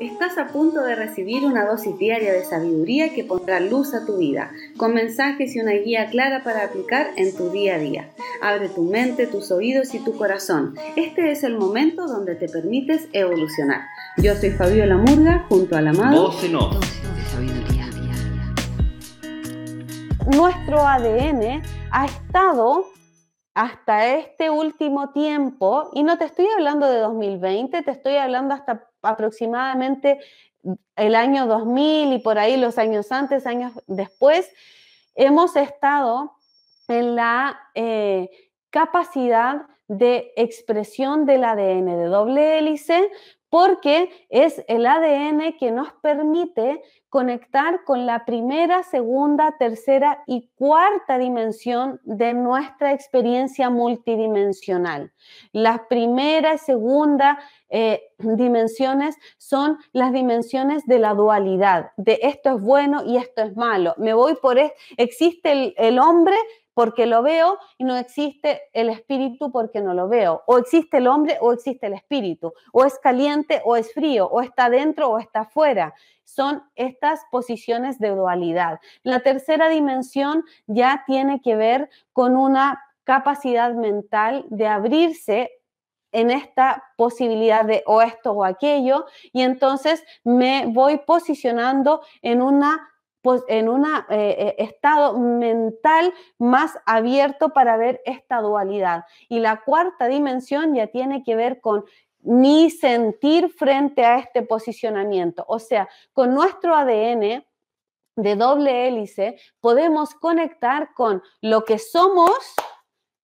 Estás a punto de recibir una dosis diaria de sabiduría que pondrá luz a tu vida, con mensajes y una guía clara para aplicar en tu día a día. Abre tu mente, tus oídos y tu corazón. Este es el momento donde te permites evolucionar. Yo soy Fabiola Murga, junto al amado. Nuestro ADN ha estado hasta este último tiempo, y no te estoy hablando de 2020, te estoy hablando hasta aproximadamente el año 2000 y por ahí los años antes, años después, hemos estado en la eh, capacidad de expresión del ADN de doble hélice porque es el ADN que nos permite conectar con la primera, segunda, tercera y cuarta dimensión de nuestra experiencia multidimensional. Las primera y segunda eh, dimensiones son las dimensiones de la dualidad, de esto es bueno y esto es malo. Me voy por, existe el hombre porque lo veo y no existe el espíritu porque no lo veo. O existe el hombre o existe el espíritu. O es caliente o es frío. O está dentro o está afuera. Son estas posiciones de dualidad. La tercera dimensión ya tiene que ver con una capacidad mental de abrirse en esta posibilidad de o esto o aquello y entonces me voy posicionando en una pues, en un eh, eh, estado mental más abierto para ver esta dualidad. Y la cuarta dimensión ya tiene que ver con mi sentir frente a este posicionamiento. O sea, con nuestro ADN de doble hélice podemos conectar con lo que somos,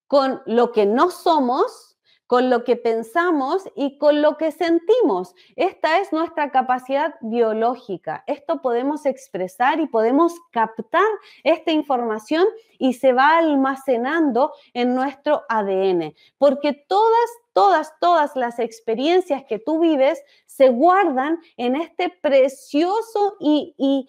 con lo que no somos con lo que pensamos y con lo que sentimos. Esta es nuestra capacidad biológica. Esto podemos expresar y podemos captar esta información y se va almacenando en nuestro ADN, porque todas, todas, todas las experiencias que tú vives se guardan en este precioso y,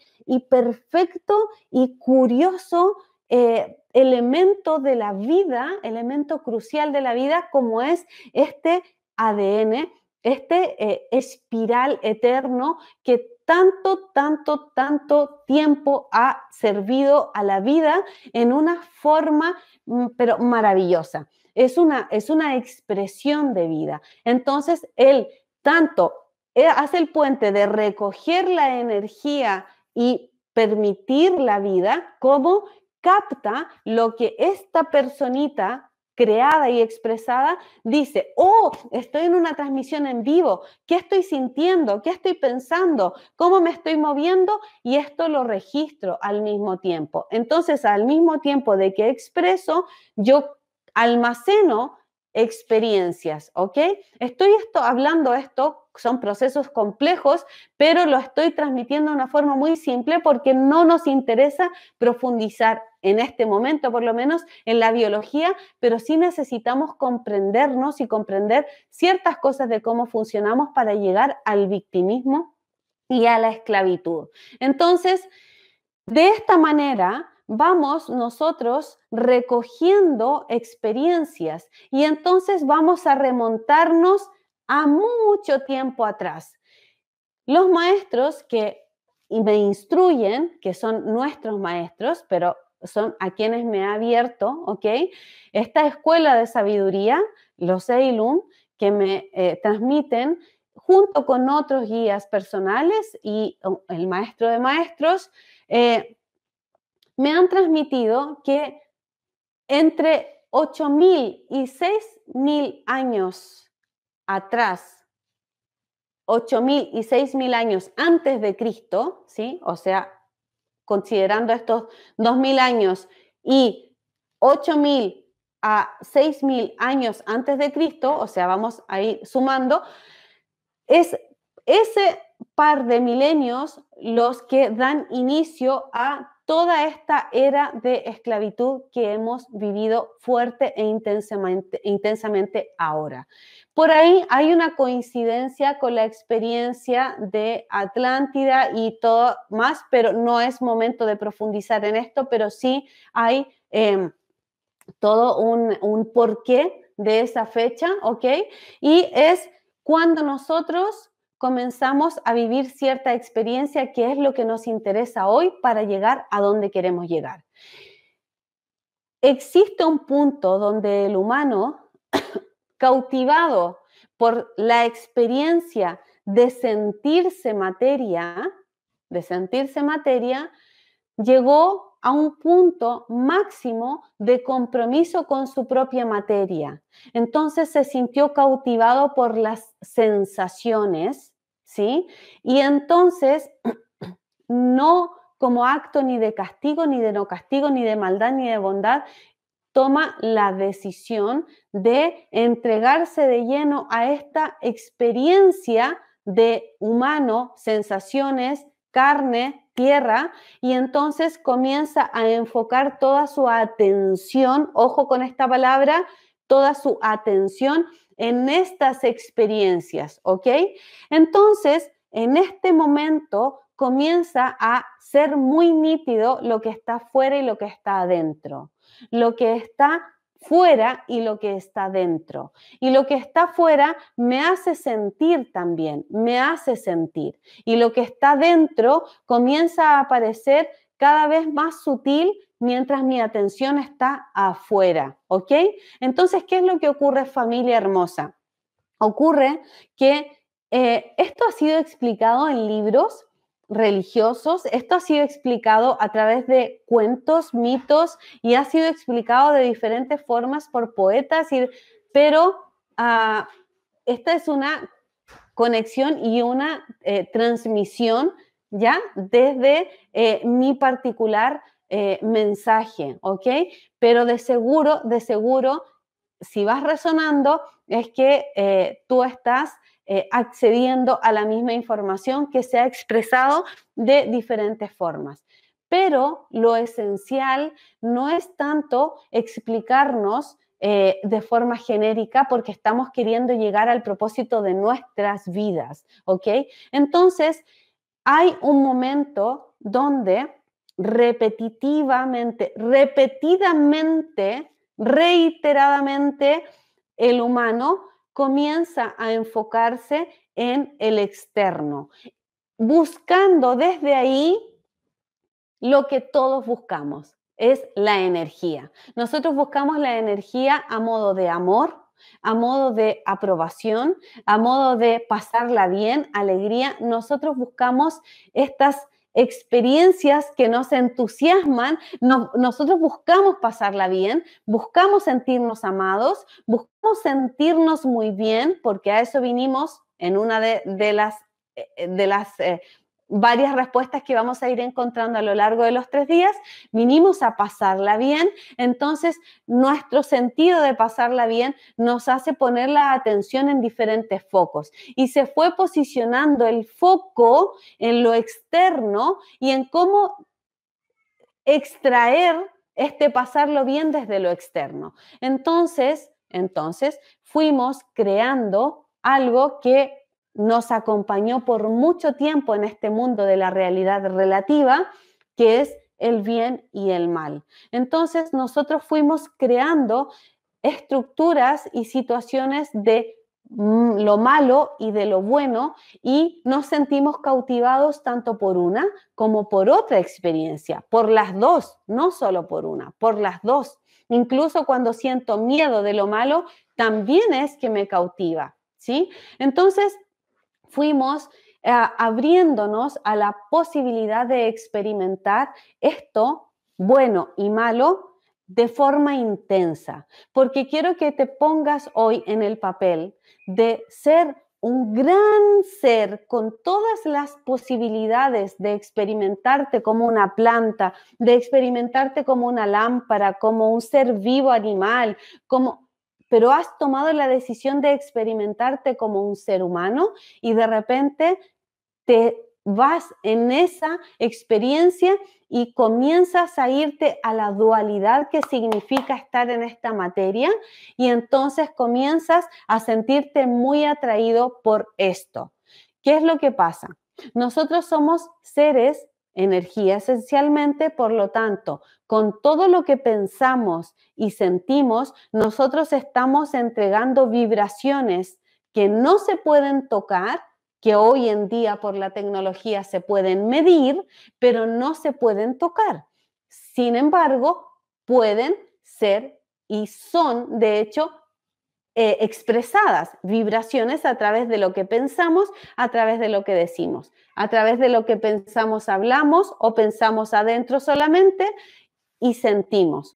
perfecto y curioso eh, elemento de la vida, elemento crucial de la vida, como es este ADN, este eh, espiral eterno que tanto, tanto, tanto tiempo ha servido a la vida en una forma, mm, pero maravillosa. Es una, es una expresión de vida. Entonces, él tanto eh, hace el puente de recoger la energía y permitir la vida, como capta lo que esta personita creada y expresada dice, oh, estoy en una transmisión en vivo, ¿qué estoy sintiendo? ¿Qué estoy pensando? ¿Cómo me estoy moviendo? Y esto lo registro al mismo tiempo. Entonces, al mismo tiempo de que expreso, yo almaceno experiencias, ¿ok? Estoy esto, hablando esto, son procesos complejos, pero lo estoy transmitiendo de una forma muy simple porque no nos interesa profundizar en este momento, por lo menos en la biología, pero sí necesitamos comprendernos y comprender ciertas cosas de cómo funcionamos para llegar al victimismo y a la esclavitud. Entonces, de esta manera, vamos nosotros recogiendo experiencias y entonces vamos a remontarnos a mucho tiempo atrás. Los maestros que me instruyen, que son nuestros maestros, pero son a quienes me ha abierto, ¿ok? Esta escuela de sabiduría, los Eilum, que me eh, transmiten junto con otros guías personales y el maestro de maestros, eh, me han transmitido que entre 8.000 y 6.000 años atrás, 8.000 y 6.000 años antes de Cristo, ¿sí? O sea, considerando estos 2.000 años y 8.000 a 6.000 años antes de Cristo, o sea, vamos a ir sumando, es ese par de milenios los que dan inicio a toda esta era de esclavitud que hemos vivido fuerte e intensamente, intensamente ahora. Por ahí hay una coincidencia con la experiencia de Atlántida y todo más, pero no es momento de profundizar en esto, pero sí hay em, todo un, un porqué de esa fecha, ¿ok? Y es cuando nosotros comenzamos a vivir cierta experiencia que es lo que nos interesa hoy para llegar a donde queremos llegar. Existe un punto donde el humano, cautivado por la experiencia de sentirse materia, de sentirse materia, llegó a un punto máximo de compromiso con su propia materia. Entonces se sintió cautivado por las sensaciones, ¿sí? Y entonces no como acto ni de castigo, ni de no castigo, ni de maldad, ni de bondad, toma la decisión de entregarse de lleno a esta experiencia de humano, sensaciones, carne, tierra, y entonces comienza a enfocar toda su atención, ojo con esta palabra, toda su atención en estas experiencias, ¿ok? Entonces, en este momento comienza a ser muy nítido lo que está fuera y lo que está adentro. Lo que está fuera y lo que está dentro. Y lo que está fuera me hace sentir también, me hace sentir. Y lo que está dentro comienza a aparecer cada vez más sutil mientras mi atención está afuera, ¿ok? Entonces, ¿qué es lo que ocurre familia hermosa? Ocurre que eh, esto ha sido explicado en libros religiosos. Esto ha sido explicado a través de cuentos, mitos y ha sido explicado de diferentes formas por poetas, pero ah, esta es una conexión y una eh, transmisión ya desde eh, mi particular eh, mensaje, ¿ok? Pero de seguro, de seguro, si vas resonando, es que tú estás eh, accediendo a la misma información que se ha expresado de diferentes formas. Pero lo esencial no es tanto explicarnos eh, de forma genérica porque estamos queriendo llegar al propósito de nuestras vidas, ¿ok? Entonces, hay un momento donde repetitivamente, repetidamente, reiteradamente, el humano comienza a enfocarse en el externo, buscando desde ahí lo que todos buscamos, es la energía. Nosotros buscamos la energía a modo de amor, a modo de aprobación, a modo de pasarla bien, alegría. Nosotros buscamos estas experiencias que nos entusiasman, nosotros buscamos pasarla bien, buscamos sentirnos amados, buscamos sentirnos muy bien, porque a eso vinimos en una de, las, eh, de las eh, varias respuestas que vamos a ir encontrando a lo largo de los tres días, vinimos a pasarla bien, entonces nuestro sentido de pasarla bien nos hace poner la atención en diferentes focos y se fue posicionando el foco en lo externo y en cómo extraer este pasarlo bien desde lo externo. Entonces, entonces fuimos creando algo que nos acompañó por mucho tiempo en este mundo de la realidad relativa, que es el bien y el mal. Entonces nosotros fuimos creando estructuras y situaciones de mm, lo malo y de lo bueno y nos sentimos cautivados tanto por una como por otra experiencia, por las dos, no solo por una, por las dos. Incluso cuando siento miedo de lo malo, también es que me cautiva, ¿sí? Entonces, fuimos eh, abriéndonos a la posibilidad de experimentar esto, bueno y malo, de forma intensa, porque quiero que te pongas hoy en el papel de ser un gran ser con todas las posibilidades de experimentarte como una planta, de experimentarte como una lámpara, como un ser vivo animal, como pero has tomado la decisión de experimentarte como un ser humano y de repente te vas en esa experiencia y comienzas a irte a la dualidad que significa estar en esta materia y entonces comienzas a sentirte muy atraído por esto. ¿Qué es lo que pasa? Nosotros somos seres energía esencialmente, por lo tanto, con todo lo que pensamos y sentimos, nosotros estamos entregando vibraciones que no se pueden tocar, que hoy en día por la tecnología se pueden medir, pero no se pueden tocar. Sin embargo, pueden ser y son, de hecho, eh, expresadas, vibraciones a través de lo que pensamos, a través de lo que decimos, a través de lo que pensamos, hablamos o pensamos adentro solamente y sentimos.